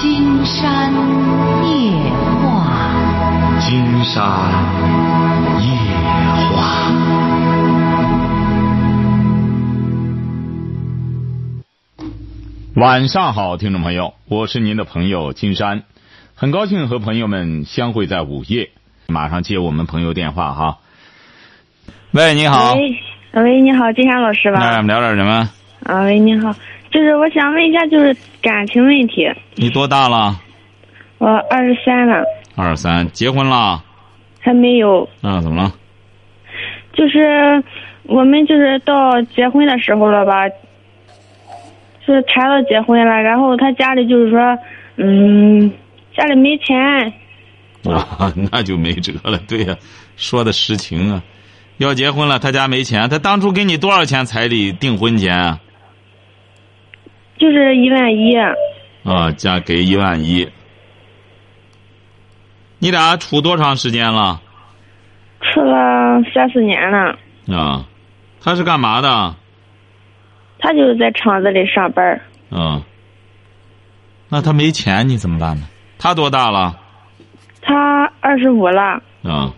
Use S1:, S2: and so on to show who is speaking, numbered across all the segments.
S1: 金山夜话，
S2: 金山夜话。晚上好，听众朋友，我是您的朋友金山，很高兴和朋友们相会在午夜。马上接我们朋友电话哈。喂，你好。
S3: 喂，喂，你好，金山老师吧？
S2: 那我们聊点什么？
S3: 啊，喂，你好，就是我想问一下，就是感情问题。
S2: 你多大了？
S3: 我二十三了。
S2: 二十三，结婚了？
S3: 还没有。
S2: 啊，怎么了？
S3: 就是我们就是到结婚的时候了吧，就是谈到结婚了，然后他家里就是说，嗯，家里没钱。
S2: 啊，那就没辙了。对呀、说的实情啊。要结婚了，他家没钱，他当初给你多少钱彩礼订婚钱啊？
S3: 就是一万一。
S2: 啊，加给一万一。你俩处多长时间了？
S3: 处了三四年了。
S2: 啊，他是干嘛的？
S3: 他就是在厂子里上班儿。
S2: 啊，那他没钱，你怎么办呢？他多大了？
S3: 他二十五了。
S2: 啊，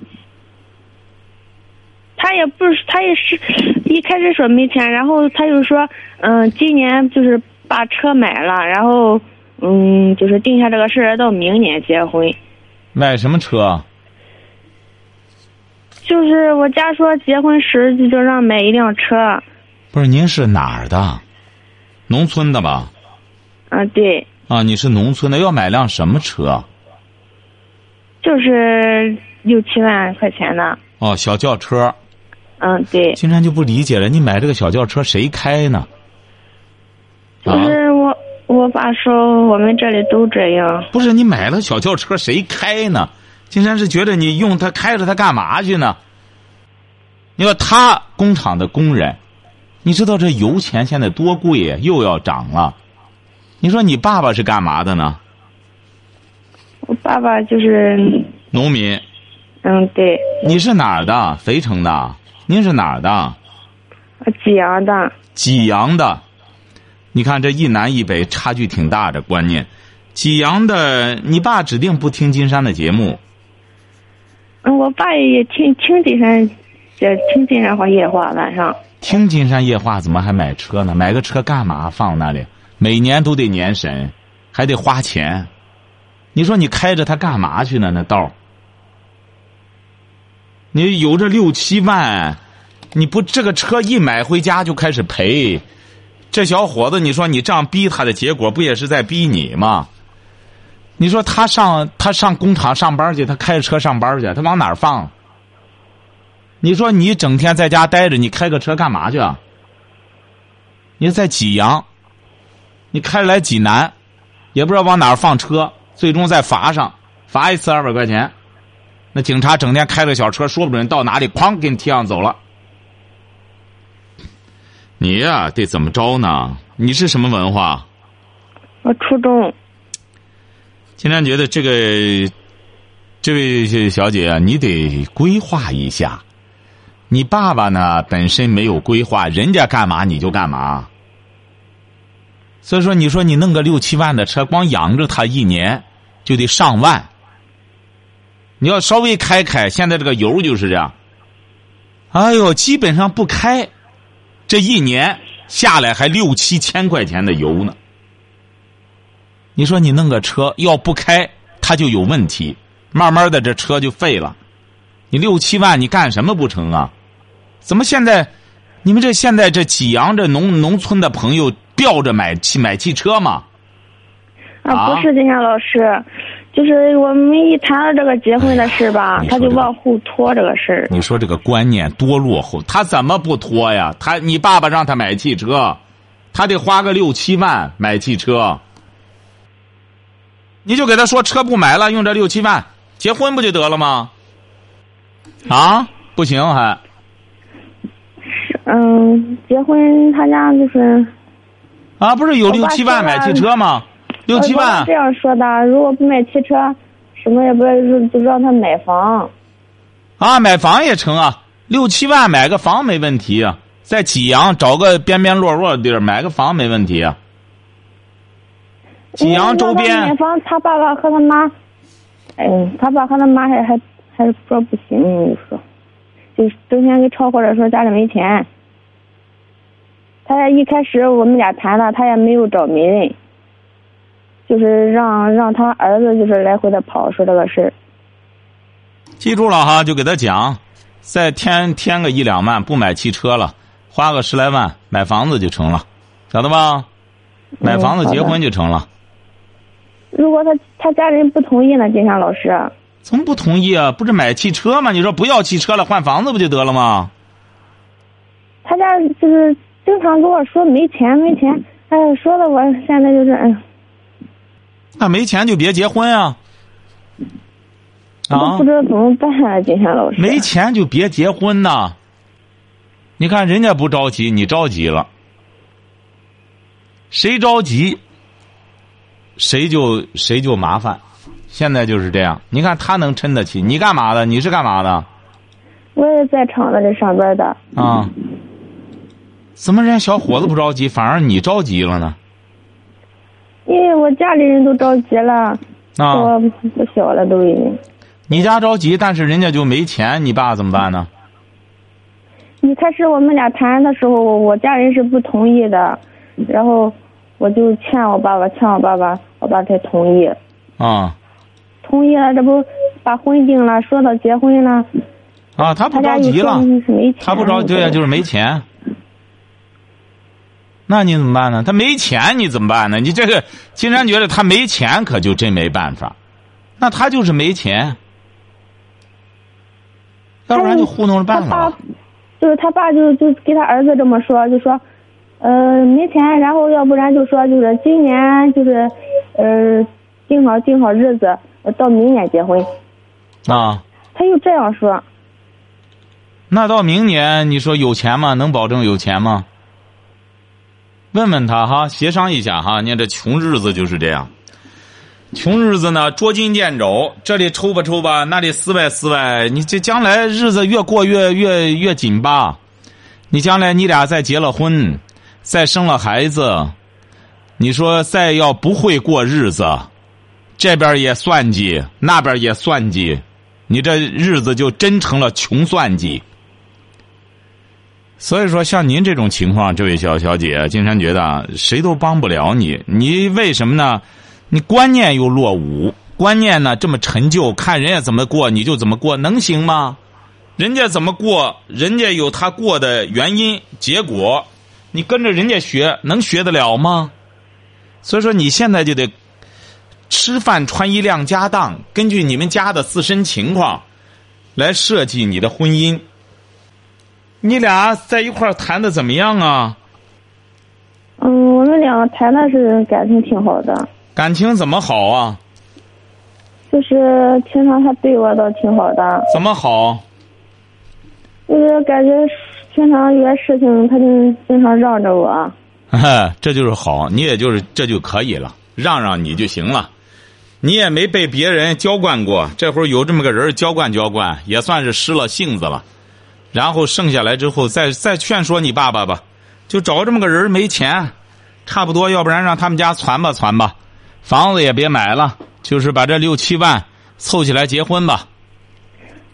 S3: 他也不是，他也是一开始说没钱，然后他又说，嗯，今年就是把车买了，然后嗯，就是定下这个事儿，到明年结婚。
S2: 买什么车？
S3: 就是我家说结婚时就让买一辆车，
S2: 不是，您是哪儿的？农村的吧？
S3: 啊，对，
S2: 啊，你是农村的，要买辆什么车？
S3: 就是六七万块钱的，
S2: 哦，小轿车。
S3: 嗯，对，
S2: 金山就不理解了，你买这个小轿车谁开呢？
S3: 就
S2: 啊，
S3: 是我我爸说我们这里都这样，
S2: 不是你买了小轿车谁开呢？金山是觉得你用它开着它干嘛去呢？你说他工厂的工人，你知道这油钱现在多贵呀，又要涨了。你说你爸爸是干嘛的呢？
S3: 我爸爸就是，
S2: 农民。
S3: 嗯，对，
S2: 你是哪儿的？肥城的？您是哪儿的？
S3: 济阳的，
S2: 济阳的。你看这一南一北差距挺大的观念。济阳的，你爸指定不听金山的节目。
S3: 嗯，我爸也听听金山，也听金山话夜话，晚上。
S2: 听金山夜话怎么还买车呢？买个车干嘛？放那里，每年都得年审，还得花钱。你说你开着它干嘛去呢？那道儿你有这六七万，你不这个车一买回家就开始赔，这小伙子，你说你这样逼他的结果，不也是在逼你吗？你说他上他上工厂上班去，他开着车上班去，他往哪儿放？你说你整天在家待着，你开个车干嘛去啊？你在济阳，你开来济南，也不知道往哪儿放车，最终再罚上，罚一次二百块钱。那警察整天开着小车，说不准到哪里，哐给你提上走了。你呀、得怎么着呢？你是什么文化？
S3: 我初中，
S2: 金山觉得这个这位小姐啊，你得规划一下。你爸爸呢，本身没有规划，人家干嘛你就干嘛。所以说，你说你弄个六七万的车，光养着他一年就得上万。你要稍微开开，现在这个油就是这样。哎呦，基本上不开，这一年下来还六七千块钱的油呢。你说你弄个车要不开，它就有问题，慢慢的这车就废了。你六七万，你干什么不成啊？怎么现在，你们这现在这济阳这农农村的朋友吊着买汽买汽车吗？啊
S3: 啊，不是金山老师，就是我们一谈到这个结婚的事吧，他就往后拖这个事儿。
S2: 你说这个观念多落后，他怎么不拖呀？他你爸爸让他买汽车，他得花个六七万买汽车，你就给他说车不买了，用这六七万结婚不就得了吗？啊，不行还
S3: 嗯，结婚他家就是
S2: 啊，不是有六七万买汽车吗？六七万
S3: 这样说的，如果不买汽车，什么也不就就让他买房。
S2: 啊，买房也成啊，六七万买个房没问题啊，在济阳找个边边落落的地儿买个房没问题啊。济阳周边
S3: 买房，他爸爸和他妈，哎，他爸和他妈还还还是说不行，你说，就是整天给吵或者说家里没钱。他也一开始我们俩谈了，他也没有找媒人，就是让让他儿子就是来回的跑说这个事儿。
S2: 记住了哈，就给他讲，再添添个一两万，不买汽车了，花个十来万买房子就成了，晓得吧？买房子结婚就成了。
S3: 如果他他家人不同意呢，金山老师，
S2: 怎么不同意啊？不是买汽车吗？你说不要汽车了，换房子不就得了吗？
S3: 他家就是经常跟我说没钱没钱，哎呀，说的我现在就是嗯，
S2: 那没钱就别结婚啊！啊
S3: 不，知道怎么办啊，金山老师。
S2: 没钱就别结婚呐！你看人家不着急，你着急了。谁着急，谁就谁就麻烦。现在就是这样。你看他能撑得起，你干嘛的？你是干嘛的？
S3: 我也在厂子里上班的，
S2: 啊？怎么人家小伙子不着急，反而你着急了呢？
S3: 因为我家里人都着急了，
S2: 啊，
S3: 我不小了都已经。
S2: 你家着急，但是人家就没钱，你爸怎么办呢？
S3: 一开始我们俩谈的时候，我家人是不同意的，然后我就劝我爸爸，劝我爸爸，我爸才同意。
S2: 啊
S3: 同意了，这不把婚定了，说到结婚了，
S2: 啊，他不着急了，他不着急，对呀，就是没钱。那你怎么办呢？他没钱，你怎么办呢？你这个金山觉得他没钱，可就真没办法。那他就是没钱，要不然就糊弄着办
S3: 他爸
S2: 了。
S3: 就是他爸就就给他儿子这么说，就说，呃，没钱，然后要不然就说就是今年就是，呃，定好定好日子，呃到明年结婚。
S2: 啊，
S3: 他又这样说，
S2: 那到明年你说有钱吗？能保证有钱吗？问问他哈，协商一下哈。你看这穷日子就是这样，穷日子呢捉襟见肘，这里抽吧抽吧，那里撕歪撕歪，你这将来日子越过越越越紧巴。你将来你俩再结了婚，再生了孩子，你说再要不会过日子，这边也算计，那边也算计，你这日子就真成了穷算计。所以说，像您这种情况，这位小小姐，金山觉得谁都帮不了你。你为什么呢？你观念又落伍，观念呢这么陈旧，看人家怎么过你就怎么过，能行吗？人家怎么过，人家有他过的原因、结果，你跟着人家学，能学得了吗？所以说，你现在就得吃饭穿衣量家当，根据你们家的自身情况来设计你的婚姻。你俩在一块儿谈的怎么样啊？
S3: 嗯，我们两个谈的是感情挺好的，
S2: 感情怎么好啊？
S3: 就是平常他对我倒挺好的，
S2: 怎么好？
S3: 就是感觉平常有些事情他就经常让着我。
S2: 这就是好，你也就是这就可以了，让让你就行了。你也没被别人娇惯过，这会儿有这么个人娇惯娇惯，也算是失了性子了。然后剩下来之后，再再劝说你爸爸吧，就找这么个人没钱，差不多，要不然让他们家攒吧攒吧，房子也别买了，就是把这六七万凑起来结婚吧。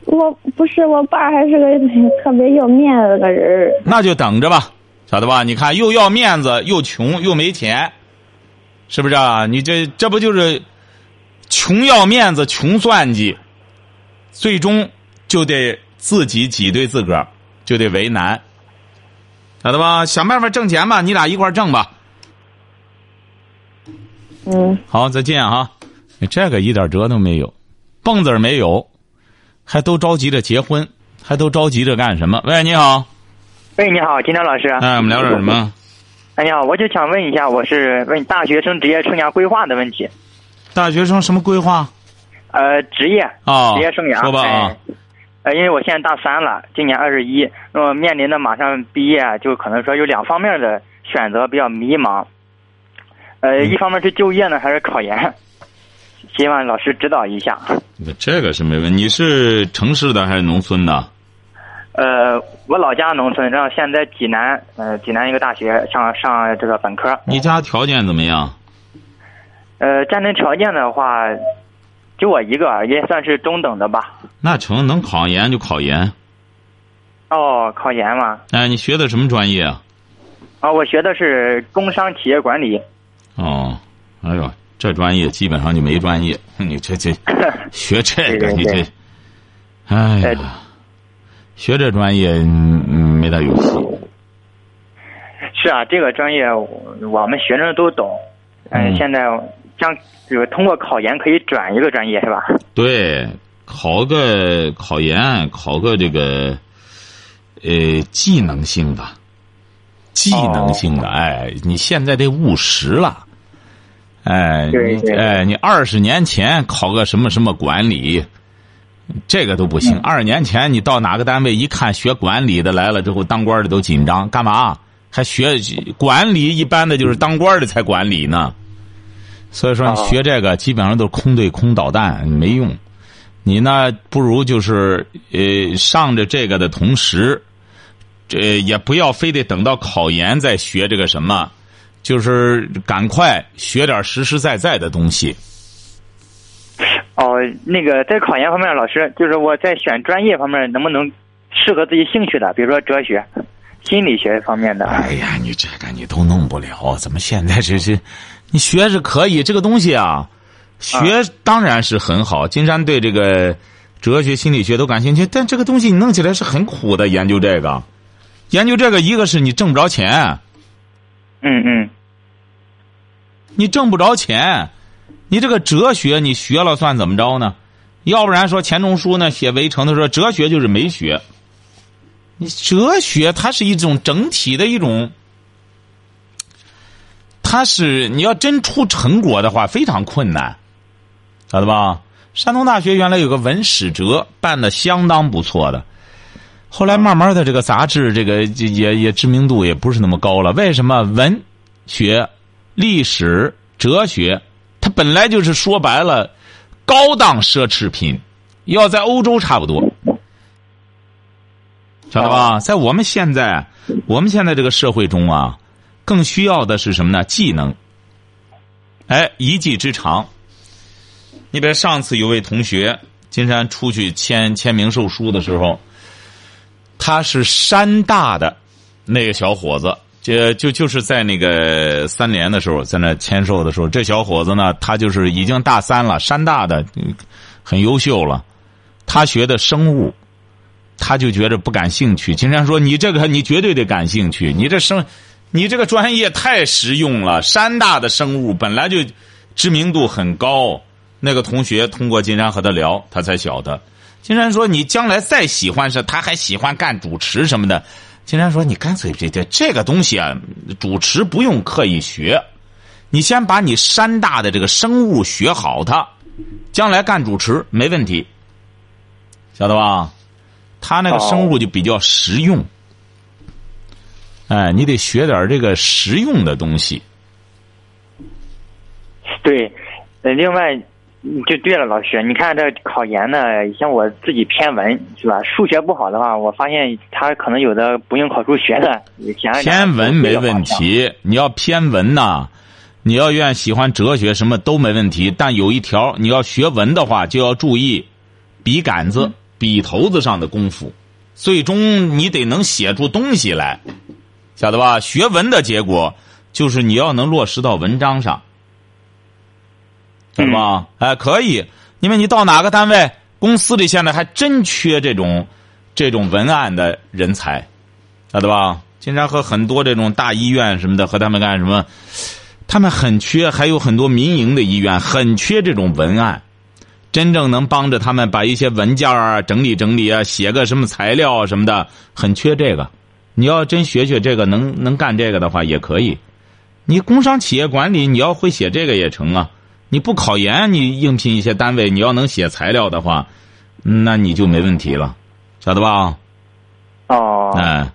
S3: 我不是我爸，还是个特别要面子的个人。
S2: 那就等着吧，晓得吧？你看，又要面子，又穷，又没钱，是不是啊？你这这不就是穷要面子，穷算计，最终就得自己挤兑自个儿，就得为难，晓得吧？想办法挣钱吧，你俩一块儿挣吧。
S3: 嗯，
S2: 好，再见啊！你这个一点辙都没有，蹦子儿没有，还都着急着结婚，还都着急着干什么？喂，你好，
S4: 喂，你好，金涛老师。
S2: 哎，我们聊点什么？
S4: 哎，你好，我就想问一下，我是问大学生职业生涯规划的问题。
S2: 大学生什么规划？
S4: 呃，职业，
S2: 啊，
S4: 职业生涯。
S2: 说吧啊
S4: 哎。呃，因为我现在大三了，今年二十一，那么面临的马上毕业，就可能说有两方面的选择比较迷茫。呃，
S2: 嗯
S4: 一方面是就业呢，还是考研？希望老师指导一下。
S2: 这个是没问题。你是城市的还是农村的？
S4: 呃，我老家农村，然后现在济南，呃，济南一个大学上上这个本科。
S2: 你家条件怎么样？
S4: 呃，家庭条件的话，就我一个，也算是中等的吧。
S2: 那成，能考研就考研。
S4: 哦，考研嘛。
S2: 哎，你学的什么专业啊？
S4: 啊，我学的是工商企业管理。
S2: 哦，哎呦，这专业基本上就没专业。你这这 学这个，你这，哎呀，学这专业嗯没大有戏。
S4: 是啊，这个专业我们学生都懂。嗯，现在将就是通过考研可以转一个专业，是吧？
S2: 对，考个考研，考个这个呃技能性的。技能性的，哎，你现在得务实了，哎，你哎，你二十年前考个什么什么管理，这个都不行。二十年前你到哪个单位一看学管理的来了之后，当官的都紧张，干嘛？还学管理？一般的就是当官的才管理呢。所以说，你学这个基本上都是空对空导弹，没用。你呢，不如就是呃，上着这个的同时。这也不要非得等到考研再学这个什么，就是赶快学点实实在在的东西。
S4: 哦，那个在考研方面，老师就是我在选专业方面能不能适合自己兴趣的，比如说哲学、心理学方面的。
S2: 哎呀，你这个你都弄不了，怎么现在这是？你学是可以，这个东西啊，学当然是很好。金山对这个哲学、心理学都感兴趣，但这个东西你弄起来是很苦的，研究这个。研究这个，一个是你挣不着钱，
S4: 嗯嗯，
S2: 你挣不着钱，你这个哲学你学了算怎么着呢？要不然说钱钟书呢写《围城》的时候哲学就是没学，你哲学它是一种整体的一种，他是你要真出成果的话非常困难，晓得吧？山东大学原来有个文史哲办的相当不错的。后来慢慢的，这个杂志这个也也知名度也不是那么高了。为什么文学、历史、哲学，它本来就是说白了高档奢侈品，要在欧洲差不多，晓得吧？在我们现在，我们现在这个社会中啊，更需要的是什么呢？技能。哎，一技之长。你比如上次有位同学，金山出去签签名售书的时候。他是山大的那个小伙子，就就就是在那个三联的时候，在那签售的时候，这小伙子呢，他就是已经大三了，山大的很优秀了。他学的生物，他就觉着不感兴趣。金山说：“你这个你绝对得感兴趣，你这生，你这个专业太实用了。山大的生物本来就知名度很高。”那个同学通过金山和他聊，他才晓得。金山说：“你将来再喜欢是，他还喜欢干主持什么的。”金山说：“你干脆这这这个东西啊，主持不用刻意学，你先把你山大的这个生物学好，它将来干主持没问题，晓得吧？他那个生物就比较实用，哎，你得学点这个实用的东西。
S4: 对，呃，另外。”就对了，老师，你看这考研呢，像我自己偏文是吧？数学不好的话，我发现他可能有的不用考数学的。
S2: 偏文没问题，你要偏文呐，你要愿喜欢哲学什么都没问题。但有一条，你要学文的话，就要注意笔杆子、笔头子上的功夫，最终你得能写出东西来，晓得吧？学文的结果就是你要能落实到文章上。是吧？哎，可以，因为你到哪个单位，公司里现在还真缺这种这种文案的人才，晓得吧？经常和很多这种大医院什么的和他们干什么，他们很缺，还有很多民营的医院很缺这种文案，真正能帮着他们把一些文件啊整理整理啊，写个什么材料什么的，很缺这个。你要真学学这个，能能干这个的话也可以。你工商企业管理，你要会写这个也成啊。你不考研，你应聘一些单位，你要能写材料的话，那你就没问题了，晓得吧？
S4: 哦，
S2: 哎，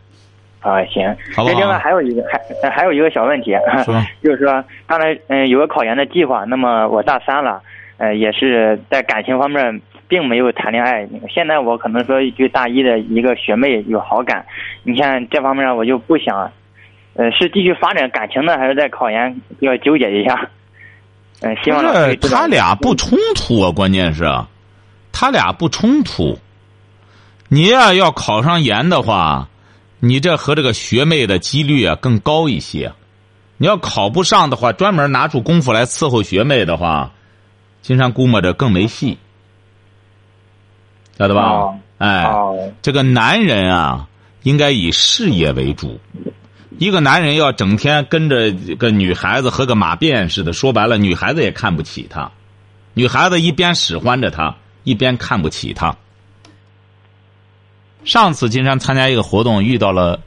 S4: 啊行，
S2: 好
S4: 另外还有一个还还有一个小问题，就是说刚才嗯有个考研的计划，那么我大三了，呃也是在感情方面并没有谈恋爱，现在我可能说对大一的一个学妹有好感，你看这方面我就不想，呃是继续发展感情呢，还是在考研要纠结一下？嗯，希望
S2: 这他俩不冲突啊，关键是，他俩不冲突。你呀，要考上研的话，你这和这个学妹的几率啊更高一些。你要考不上的话，专门拿出功夫来伺候学妹的话，金山估摸着更没戏，晓得吧？哎，这个男人啊，应该以事业为主。一个男人要整天跟着个女孩子和个马便似的，说白了，女孩子也看不起他。女孩子一边使唤着他，一边看不起他。上次金山参加一个活动，遇到了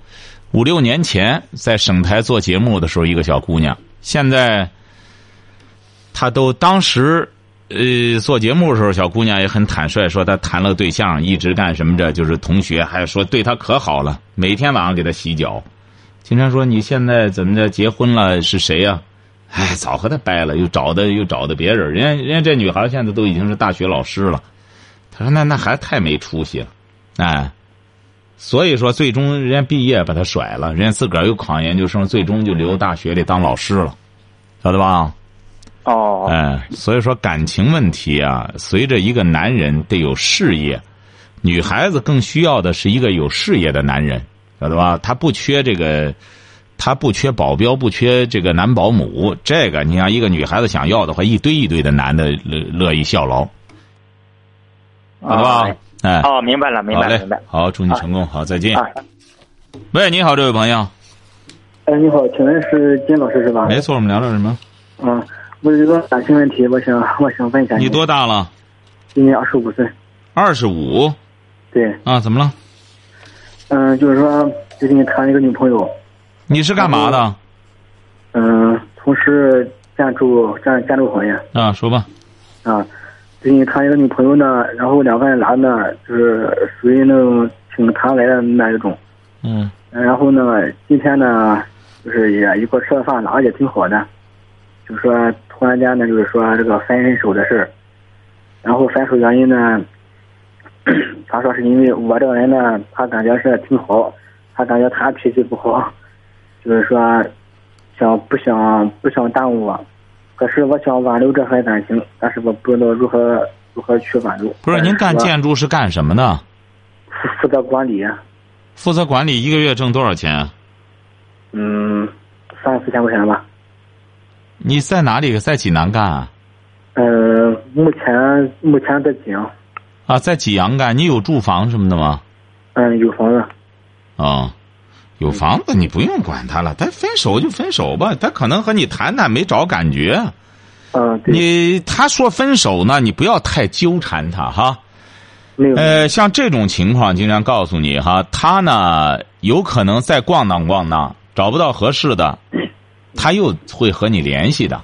S2: 五六年前在省台做节目的时候一个小姑娘。现在，她都当时呃做节目的时候，小姑娘也很坦率，说她谈了个对象，一直干什么着，就是同学，还说对她可好了，每天晚上给她洗脚。经常说：“你现在怎么着？结婚了是谁呀？哎，早和他掰了，又找的又找的别人。人家人家这女孩现在都已经是大学老师了。他说：那那孩子太没出息了，哎。所以说，最终人家毕业把他甩了，人家自个儿又考研究生，最终就留大学里当老师了，晓得吧？
S4: 哦。
S2: 哎，所以说感情问题啊，随着一个男人得有事业，女孩子更需要的是一个有事业的男人。”晓得吧？他不缺这个，他不缺保镖，不缺这个男保姆。这个，你像一个女孩子想要的话，一堆一堆的男的乐乐意效劳，好的吧？哎，
S4: 哦，明白了，明白了，明白。
S2: 好，祝你成功，好，再见。喂，你好，这位朋友。
S5: 哎，你好，请问是金老师是吧？
S2: 没错，我们聊聊什么？
S5: 嗯，我有一个感情问题，我想，我想问一下。
S2: 你多大了？
S5: 今年二十五岁。
S2: 二十五。
S5: 对。
S2: 啊，怎么了？
S5: 嗯，就是说最近谈了一个女朋友。
S2: 你是干嘛的？
S5: 嗯，从事建筑建建筑行业。
S2: 啊，说吧。
S5: 啊，最近谈一个女朋友呢，然后两个人男的，就是属于那种挺谈来的那一种。
S2: 嗯。
S5: 然后呢，今天呢，就是也一块吃了饭，俩也挺好的。就说突然间呢，就是说这个分手的事儿。然后分手原因呢？他说是因为我这个人呢，他感觉是挺好，他感觉他脾气不好，就是说想不想不想耽误我，可是我想挽留这份感情，但是我不知道如何如何去挽留。
S2: 不是您干建筑是干什么的？
S5: 负负责管理。
S2: 负责管理一个月挣多少钱？
S5: 嗯，三四千块钱吧。
S2: 你在哪里？在济南干？啊？
S5: 呃，目前目前在济阳。
S2: 啊，在济阳干，你有住房什么的吗？
S5: 嗯，有房子。
S2: 啊，有房子，你不用管他了。他分手就分手吧，他可能和你谈谈没找感觉。
S5: 嗯，
S2: 你他说分手呢，你不要太纠缠他哈。
S5: 没有。
S2: 呃，像这种情况，经常告诉你哈，他呢有可能再逛荡逛荡，找不到合适的，他又会和你联系的。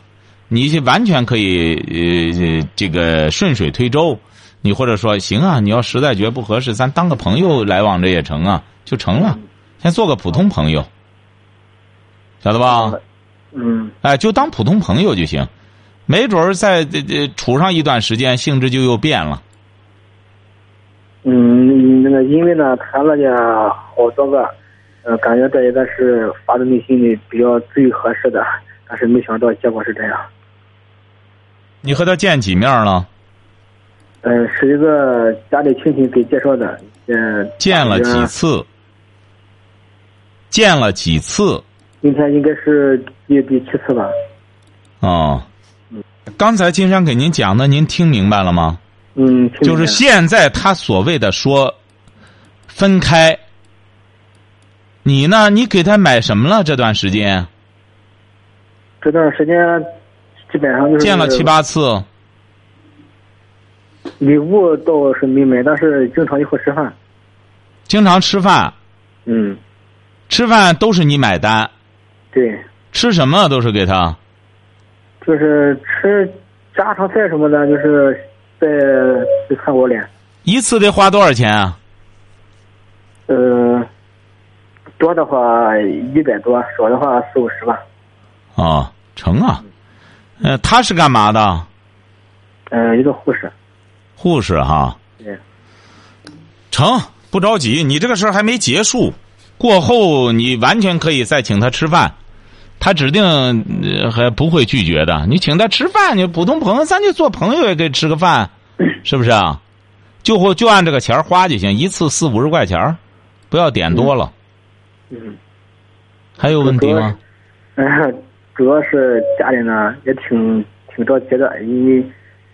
S2: 你完全可以呃这个顺水推舟。你或者说行啊，你要实在觉得不合适，咱当个朋友来往着也成啊，就成了，先做个普通朋友，晓得吧？
S5: 嗯。
S2: 哎，就当普通朋友就行，没准儿在这这处上一段时间，性质就又变了。
S5: 嗯，那个因为呢谈了呢好多个，呃，感觉这一个是发自内心里比较最合适的，但是没想到结果是这样。
S2: 你和他见几面了？
S5: 嗯，是一个家里亲戚给介绍的，嗯，
S2: 见了几次？见了几次？
S5: 今天应该是第第七次吧。
S2: 哦，刚才金山给您讲的，您听明白了吗？
S5: 嗯，
S2: 就是现在他所谓的说分开，你呢？你给他买什么了？这段时间？
S5: 这段时间基本上就是
S2: 见了七八次。
S5: 礼物倒是没买，但是经常一块吃饭。
S2: 经常吃饭。
S5: 嗯。
S2: 吃饭都是你买单。
S5: 对。
S2: 吃什么都是给他。
S5: 就是吃家常菜什么的，就是在在看我脸。
S2: 一次得花多少钱啊？
S5: 呃，多的话一百多，少的话四五十吧。
S2: 哦，成啊。呃，他是干嘛的？
S5: 呃，一个护士。
S2: 护士哈，
S5: 对，
S2: 成不着急，你这个事儿还没结束，过后你完全可以再请他吃饭，他指定还不会拒绝的。你请他吃饭，你普通朋友，咱就做朋友也给吃个饭，是不是啊？就或就按这个钱花就行，一次四五十块钱不要点多了。
S5: 嗯。
S2: 还有问题吗？
S5: 嗯，主要是家里呢也挺挺着急的，因为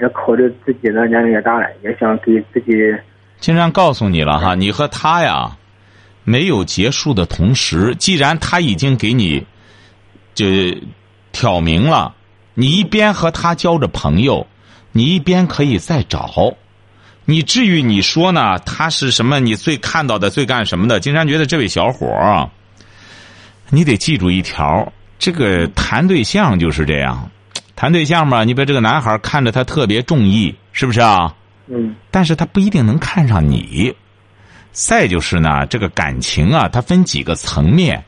S5: 也考虑自己的年龄也大了，也想给自己。
S2: 经常告诉你了哈，你和他呀没有结束的同时，既然他已经给你就挑明了，你一边和他交着朋友，你一边可以再找。你至于你说呢？他是什么？你最看到的最干什么的？金山觉得这位小伙儿，你得记住一条：这个谈对象就是这样，谈对象嘛，你把这个男孩看着他特别中意，是不是啊？
S5: 嗯。
S2: 但是他不一定能看上你。再就是呢，这个感情啊，它分几个层面。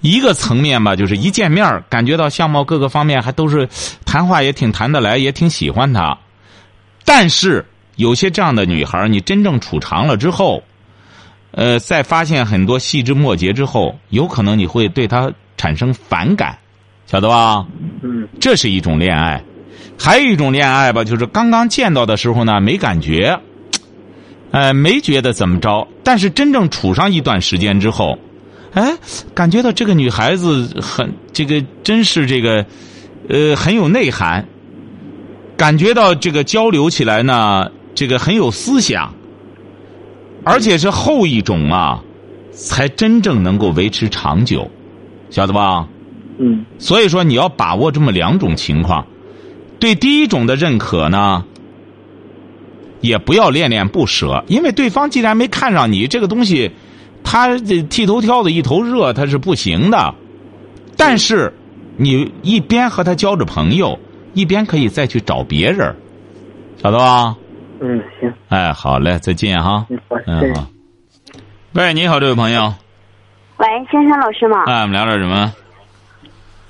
S2: 一个层面吧，就是一见面感觉到相貌各个方面还都是谈话也挺谈得来，也挺喜欢他，但是。有些这样的女孩，你真正处长了之后，呃，在发现很多细枝末节之后，有可能你会对她产生反感，晓得
S5: 吧？嗯，
S2: 这是一种恋爱，还有一种恋爱吧，就是刚刚见到的时候呢，没感觉，呃，没觉得怎么着，但是真正处上一段时间之后，哎，感觉到这个女孩子很这个，真是这个，呃，很有内涵，感觉到这个交流起来呢。这个很有思想，而且是后一种啊，才真正能够维持长久，晓得吧？
S5: 嗯。
S2: 所以说，你要把握这么两种情况，对第一种的认可呢，也不要恋恋不舍，因为对方既然没看上你这个东西，他剃头挑子一头热，他是不行的。但是，你一边和他交着朋友，一边可以再去找别人，晓得吧？
S5: 嗯，行。
S2: 哎，好嘞，再见哈。
S5: 嗯，好。
S2: 喂，你好，这位朋友。
S6: 喂，先生老师吗？
S2: 哎，我们聊点什么？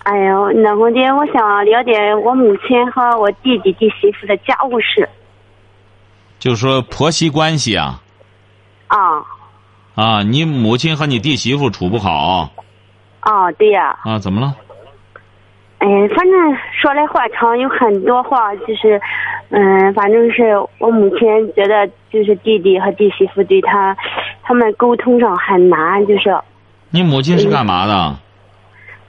S6: 哎呦，那我的，我想了解我母亲和我弟弟弟媳妇的家务事。
S2: 就说婆媳关系啊。
S6: 啊。
S2: 啊，你母亲和你弟媳妇处不好。
S6: 啊，对呀。
S2: 啊，怎么了？
S6: 哎，反正说来话长，有很多话就是。嗯，反正是我母亲觉得，就是弟弟和弟媳妇对他，他们沟通上很难，就是。
S2: 你母亲是干嘛的？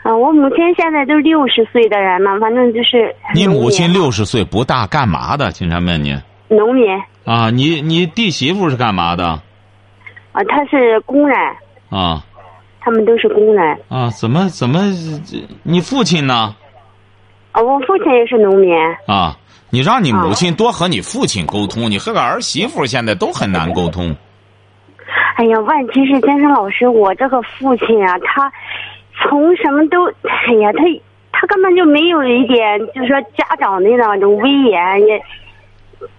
S6: 啊，我母亲现在都六十岁的人了，反正就是。
S2: 你母亲六十岁不大，干嘛的？经常问你。
S6: 农民。
S2: 啊，你你弟媳妇是干嘛的？
S6: 啊，她是工人。
S2: 啊。
S6: 他们都是工人。
S2: 啊，怎么怎么？你父亲呢？
S6: 啊，我父亲也是农民。
S2: 啊。你让你母亲多和你父亲沟通，你和个儿媳妇现在都很难沟通。
S6: 哎呀，问题是先生老师，我这个父亲啊，他从什么都，哎呀，他他根本就没有一点，就是说家长的那种威严，也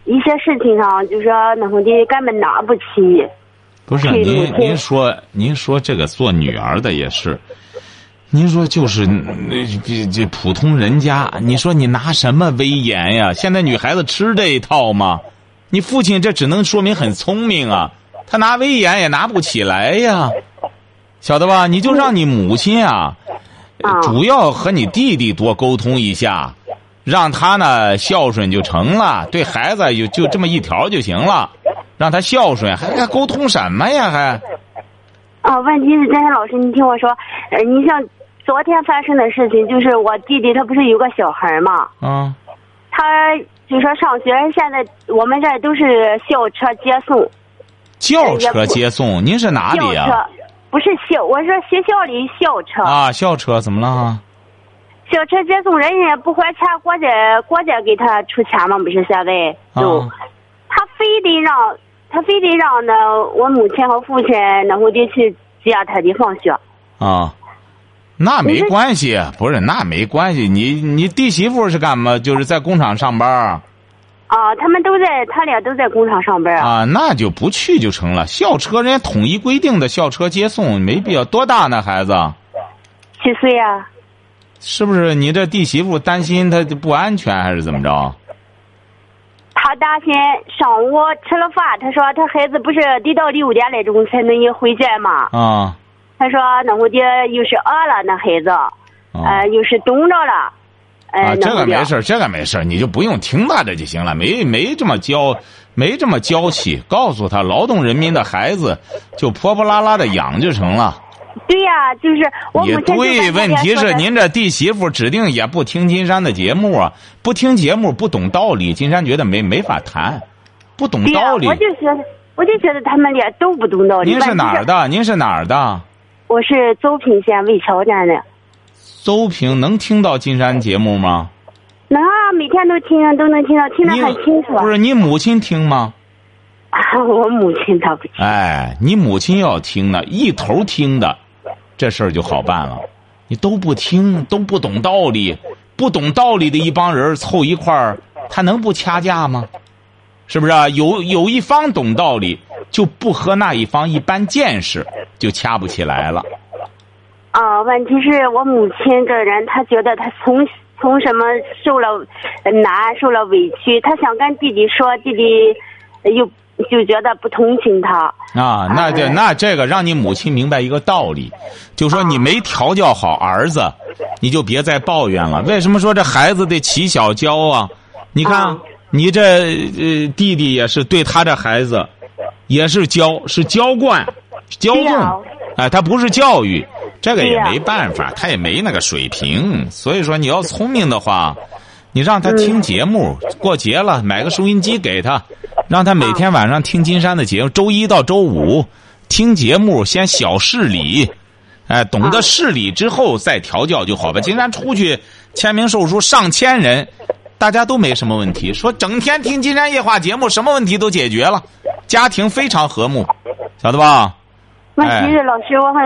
S6: 一些事情上，就是说那么的根本拿不起。
S2: 不是您您说您说这个做女儿的也是。您说就是那这这普通人家，你说你拿什么威严呀？现在女孩子吃这一套吗？你父亲这只能说明很聪明啊，他拿威严也拿不起来呀，晓得吧？你就让你母亲啊，主要和你弟弟多沟通一下，让他呢孝顺就成了，对孩子就就这么一条就行了，让他孝顺，还还沟通什么呀？还？
S6: 啊，问题是张山老师，你听我说，呃，你像。昨天发生的事情就是我弟弟他不是有个小孩嘛，
S2: 嗯，
S6: 他就说上学，现在我们这都是校车接送，
S2: 校车接送，您是哪里
S6: 啊？不是校，我说学校里校车
S2: 啊，校车怎么了？
S6: 校车接送，人家不还钱，国家国家给他出钱吗，不是现在都，他非得让他非得让那我母亲和父亲那会得去接他的放学
S2: 啊。那没关系，不是那没关系。你你弟媳妇是干嘛？就是在工厂上班。
S6: 啊，他们都在，他俩都在工厂上班。
S2: 啊，那就不去就成了。校车人家统一规定的校车接送，没必要。多大呢，孩子？
S6: 七岁呀。
S2: 是不是你这弟媳妇担心他不安全，还是怎么着？
S6: 他担心上午吃了饭，他说他孩子不是得到六点来钟才能回家吗？
S2: 啊。
S6: 他说：“那我爹又是饿了，那孩子。呃，又是冻着了。
S2: 啊，这个没事，这个没事，你就不用听他的就行了，没没这么娇，没这么娇气，告诉他劳动人民的孩子就泼泼拉拉的养就成了。
S6: 对呀，就是我
S2: 也对，问题是您这弟媳妇指定也不听金山的节目啊，不听节目不懂道理，金山觉得没没法谈，不懂道理。
S6: 我就觉得，我就觉得他们俩都不懂道理。
S2: 您是哪儿的？您是哪儿的？
S6: 我是邹平县魏桥站的。
S2: 邹平能听到金山节目吗？
S6: 能啊，每天都听，都能听到，听得很清楚。
S2: 不是你母亲听吗？
S6: 我母亲她不听。
S2: 哎，你母亲要听呢，一头听的，这事儿就好办了。你都不听，都不懂道理，不懂道理的一帮人凑一块儿，他能不掐架吗？是不是啊？有有一方懂道理，就不和那一方一般见识，就掐不起来了。
S6: 啊，问题是我母亲这人，她觉得她从从什么受了难，受了委屈，她想跟弟弟说，弟弟又就觉得不同情他。
S2: 啊，那这那这个让你母亲明白一个道理，就说你没调教好儿子，你就别再抱怨了。为什么说这孩子得起小教啊？你看你这呃弟弟也是对他这孩子，也是教，是娇惯，娇纵，哎，他不是教育。这个也没办法，他也没那个水平。所以说，你要聪明的话，你让他听节目。过节了，买个收音机给他，让他每天晚上听金山的节目。周一到周五听节目，先小事理，哎，懂得事理之后再调教就好吧。金山出去签名售书，上千人，大家都没什么问题。说整天听金山夜话节目，什么问题都解决了，家庭非常和睦，晓得吧？
S6: 那其实老师，我很，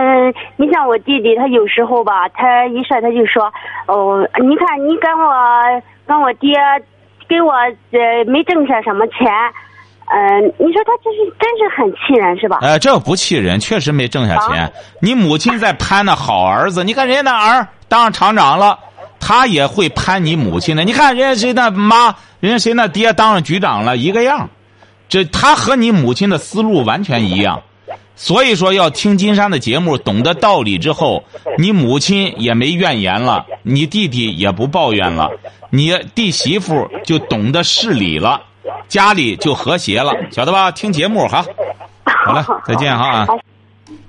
S6: 你像我弟弟，他有时候吧，他一说他就说，哦，你看你跟我跟我爹给我呃没挣下什么钱，嗯，你说他这是真是很气人是吧？
S2: 哎，这不气人，确实没挣下钱。你母亲在攀那好儿子，你看人家那儿当上厂长了，他也会攀你母亲的。你看人家谁那妈，人家谁那爹当上局长了，一个样。这他和你母亲的思路完全一样。所以说，要听金山的节目，懂得道理之后，你母亲也没怨言了，你弟弟也不抱怨了，你弟媳妇就懂得事理了，家里就和谐了，晓得吧？听节目哈，好了，再见哈。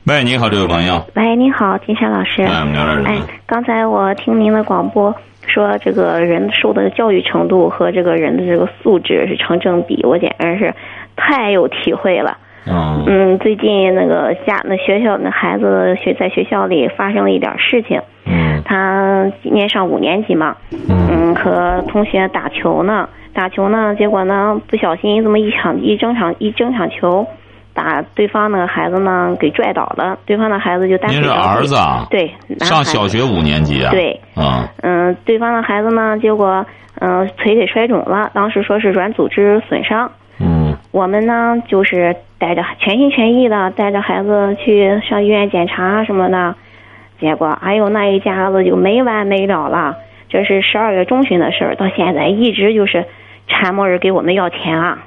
S2: 喂，你好，这位朋友。
S7: 喂，你好，金山老师。哎，刚才我听您的广播说，这个人受的教育程度和这个人的这个素质是成正比，我简直是太有体会了。嗯，最近那个家那学校那孩子学在学校里发生了一点事情。
S2: 嗯，
S7: 他今年上五年级嘛。嗯，和同学打球呢，打球呢，结果呢不小心这么一场一争场一争场球，把对方那个孩子呢给拽倒了，对方的孩子就单。
S2: 您是儿子啊？
S7: 对，
S2: 上小学五年级啊？
S7: 对。
S2: 嗯。
S7: 嗯，对方的孩子呢，结果嗯腿给摔肿了，当时说是软组织损伤。
S2: 嗯。
S7: 我们呢就是。带着全心全意的带着孩子去上医院检查什么的，结果哎呦那一家子就没完没了了。这是十二月中旬的事儿，到现在一直就是缠磨着给我们要钱啊。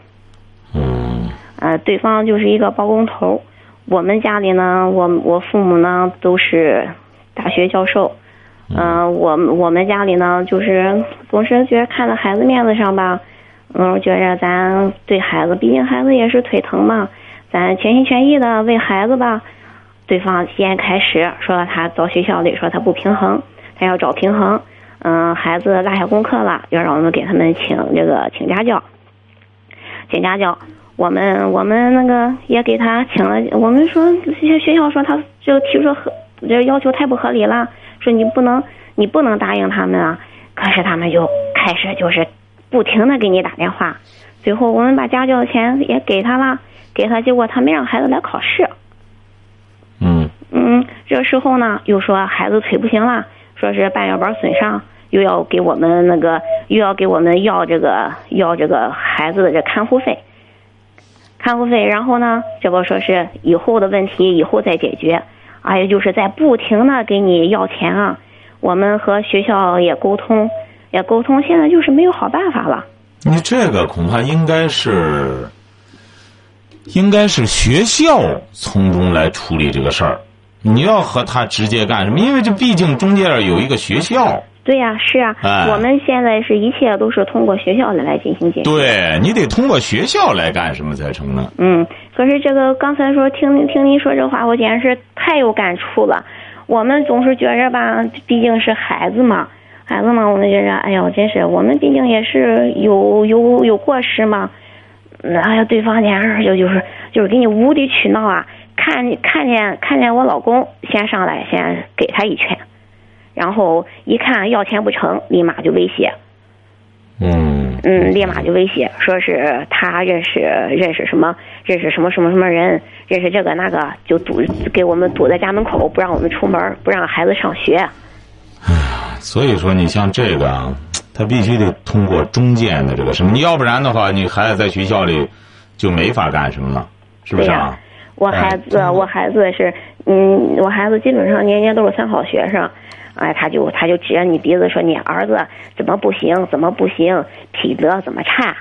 S2: 嗯。
S7: 呃，对方就是一个包工头。我们家里呢，我我父母呢都是大学教授。嗯。我我们家里呢，就是总是觉得看在孩子面子上吧，嗯，觉着咱对孩子，毕竟孩子也是腿疼嘛。咱全心全意的为孩子吧，对方先开始说他到学校里说他不平衡，他要找平衡。嗯，孩子落下功课了，要让我们给他们请这个请家教，请家教。我们我们那个也给他请了。我们说学学校说他就提出合这要求太不合理了，说你不能你不能答应他们啊。可是他们就开始就是不停的给你打电话，最后我们把家教的钱也给他了。给他，结果他没让孩子来考试。
S2: 嗯
S7: 嗯，这时候呢，又说孩子腿不行了，说是半月板损伤，又要给我们那个，又要给我们要这个要这个孩子的这看护费，看护费。然后呢，这不说是以后的问题以后再解决，哎呀，就是在不停的给你要钱啊。我们和学校也沟通，也沟通，现在就是没有好办法了。
S2: 你这个恐怕应该是。应该是学校从中来处理这个事儿，你要和他直接干什么？因为这毕竟中间有一个学校。
S7: 对呀，是啊，我们现在是一切都是通过学校来来进行解决。
S2: 对你得通过学校来干什么才成呢？
S7: 嗯，可是这个刚才说听听您说这话，我简直是太有感触了。我们总是觉着吧，毕竟是孩子嘛，孩子嘛，我们觉着，哎呀，真是我们毕竟也是有有有过失嘛。哎呀，对方简直就就是就是给你无理取闹啊！看看见看见我老公先上来先给他一拳。然后一看要钱不成，立马就威胁。
S2: 嗯
S7: 嗯，立马就威胁，说是他认识认识什么认识什么什么什么人，认识这个那个，就堵给我们堵在家门口，不让我们出门，不让孩子上学。
S2: 哎呀，所以说你像这个，他必须得通过中间的这个什么，你要不然的话，你孩子在学校里就没法干什么了，是不是啊？
S7: 我孩子，我孩子是，嗯，我孩子基本上年年都是三好学生。哎，他就他就指着你鼻子说：“你儿子怎么不行？怎么不行？品德怎么差？”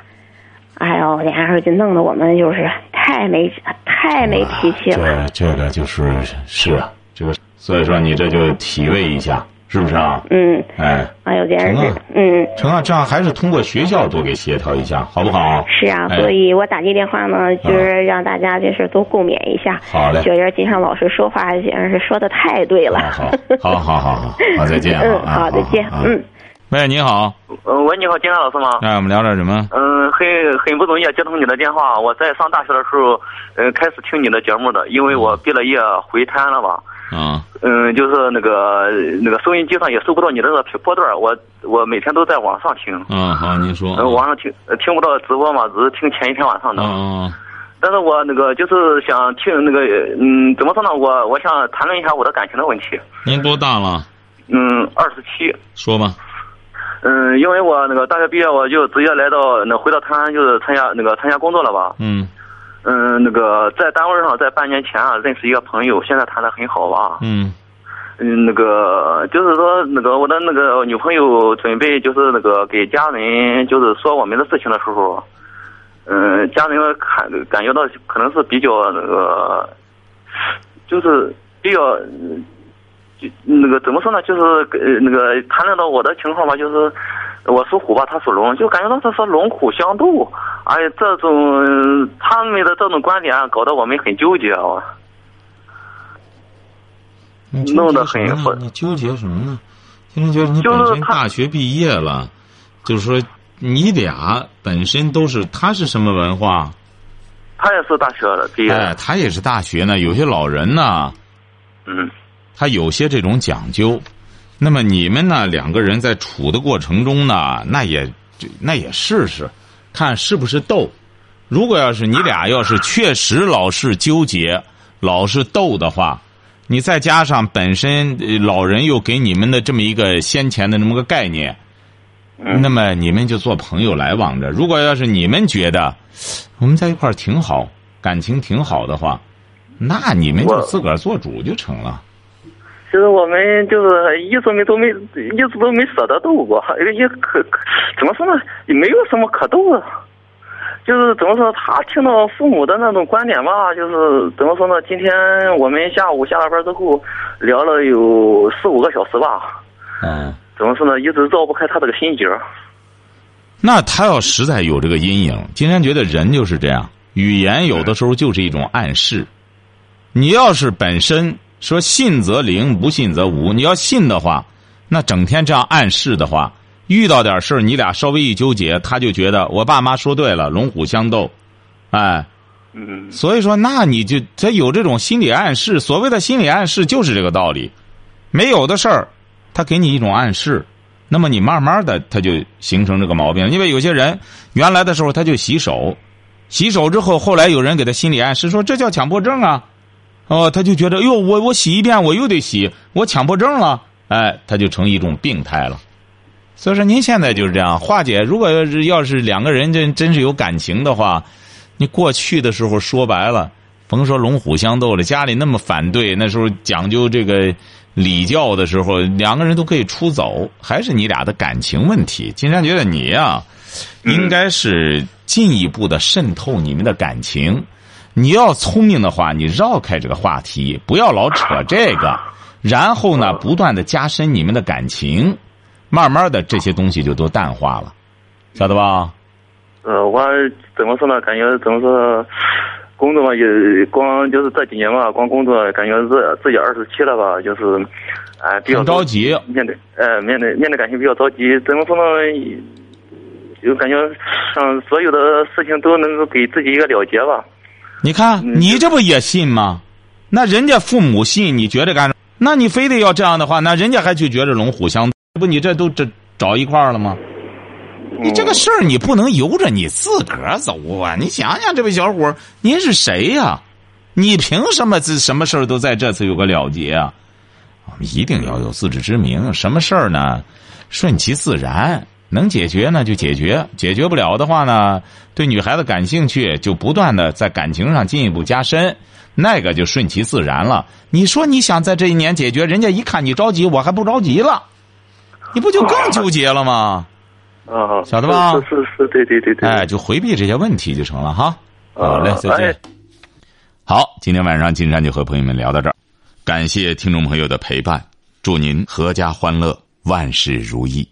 S7: 哎呦，俩人就弄得我们就是太没太没脾气了。
S2: 这这个就是是啊，这个所以说你这就体味一下。是不是啊？
S7: 嗯。
S2: 哎。
S7: 哎呦，简直是，嗯。
S2: 成啊，这样还是通过学校多给协调一下，好不好？
S7: 是啊，所以我打这电话呢，就是让大家就是都共勉一下。
S2: 好嘞。
S7: 觉得金山老师说话简直是说的太对了。
S2: 好，好，好，好，好，好，再见。
S7: 嗯，好，再见。嗯。
S2: 喂，你好。
S8: 呃，喂，你好，金山老师吗？
S2: 哎，我们聊点什么？
S8: 嗯，很很不容易接通你的电话。我在上大学的时候，呃，开始听你的节目的，因为我毕了业回摊了吧。
S2: 啊，
S8: 嗯，就是那个那个收音机上也收不到你的那个波段，我我每天都在网上听。
S2: 嗯，好，您说。
S8: 嗯，网上听听不到直播嘛，只是听前一天晚上的。
S2: 嗯。
S8: 但是我那个就是想听那个，嗯，怎么说呢？我我想谈论一下我的感情的问题。
S2: 您多大了？
S8: 嗯，二十七。
S2: 说吧。
S8: 嗯，因为我那个大学毕业，我就直接来到那回到泰安，就是参加那个参加工作了吧。
S2: 嗯。
S8: 嗯，那个在单位上，在半年前啊，认识一个朋友，现在谈的很好吧？
S2: 嗯，
S8: 嗯，那个就是说，那个我的那个女朋友准备就是那个给家人就是说我们的事情的时候，嗯，家人看感觉到可能是比较那个，就是比较，就那个怎么说呢？就是呃那个谈论到我的情况吧，就是。我属虎吧，他属龙，就感觉到他说龙虎相斗，哎呀，这种他们的这种观点搞得我们很纠结啊，弄得很
S2: 你纠结什么呢？今天觉得你本身大学毕业了，就是说你俩本身都是，他是什么文化？
S8: 他也是大学的毕业。
S2: 哎，他也是大学呢。有些老人
S8: 呢，嗯，
S2: 他有些这种讲究。那么你们呢？两个人在处的过程中呢，那也那也试试，看是不是斗。如果要是你俩要是确实老是纠结、老是斗的话，你再加上本身老人又给你们的这么一个先前的那么个概念，那么你们就做朋友来往着。如果要是你们觉得我们在一块儿挺好，感情挺好的话，那你们就自个儿做主就成了。
S8: 其实我们就是一直没都没一直都没舍得斗过，也可怎么说呢？也没有什么可斗的。就是怎么说，他听到父母的那种观点吧，就是怎么说呢？今天我们下午下了班之后聊了有四五个小时吧。
S2: 嗯。
S8: 怎么说呢？一直绕不开他这个心结。
S2: 那他要实在有这个阴影，今天觉得人就是这样，语言有的时候就是一种暗示。你要是本身。说信则灵，不信则无。你要信的话，那整天这样暗示的话，遇到点事儿，你俩稍微一纠结，他就觉得我爸妈说对了，龙虎相斗，哎，
S8: 嗯，
S2: 所以说，那你就他有这种心理暗示。所谓的心理暗示就是这个道理，没有的事儿，他给你一种暗示，那么你慢慢的他就形成这个毛病。因为有些人原来的时候他就洗手，洗手之后，后来有人给他心理暗示说这叫强迫症啊。哦，他就觉得哟，我我洗一遍我又得洗，我强迫症了，哎，他就成一种病态了。所以说，您现在就是这样化解。如果要是要是两个人真真是有感情的话，你过去的时候说白了，甭说龙虎相斗了，家里那么反对，那时候讲究这个礼教的时候，两个人都可以出走，还是你俩的感情问题。金山觉得你呀，应该是进一步的渗透你们的感情。你要聪明的话，你绕开这个话题，不要老扯这个，然后呢，不断的加深你们的感情，慢慢的这些东西就都淡化了，晓得吧？
S8: 呃，我怎么说呢？感觉怎么说，工作嘛也光就是这几年嘛，光工作感觉自自己二十七了吧，就是，哎，比较
S2: 着急，
S8: 面对，呃，面对面对感情比较着急。怎么说呢？就感觉像所有的事情都能够给自己一个了结吧。
S2: 你看，你这不也信吗？那人家父母信，你觉得干？那你非得要这样的话，那人家还去觉着龙虎相，不，你这都这找一块儿了吗？你这个事儿你不能由着你自个儿走啊！你想想，这位小伙您是谁呀？你凭什么这什么事儿都在这次有个了结啊？我们一定要有自知之明，什么事儿呢？顺其自然，能解决呢就解决，解决不了的话呢，对女孩子感兴趣，就不断的在感情上进一步加深，那个就顺其自然了。你说你想在这一年解决，人家一看你着急，我还不着急了，你不就更纠结了吗？
S8: 啊，
S2: 晓得吧？
S8: 是是是，对对对对。
S2: 哎，就回避这些问题就成了哈。好嘞，再见。好，今天晚上金山就和朋友们聊到这儿，感谢听众朋友的陪伴，祝您阖家欢乐，万事如意。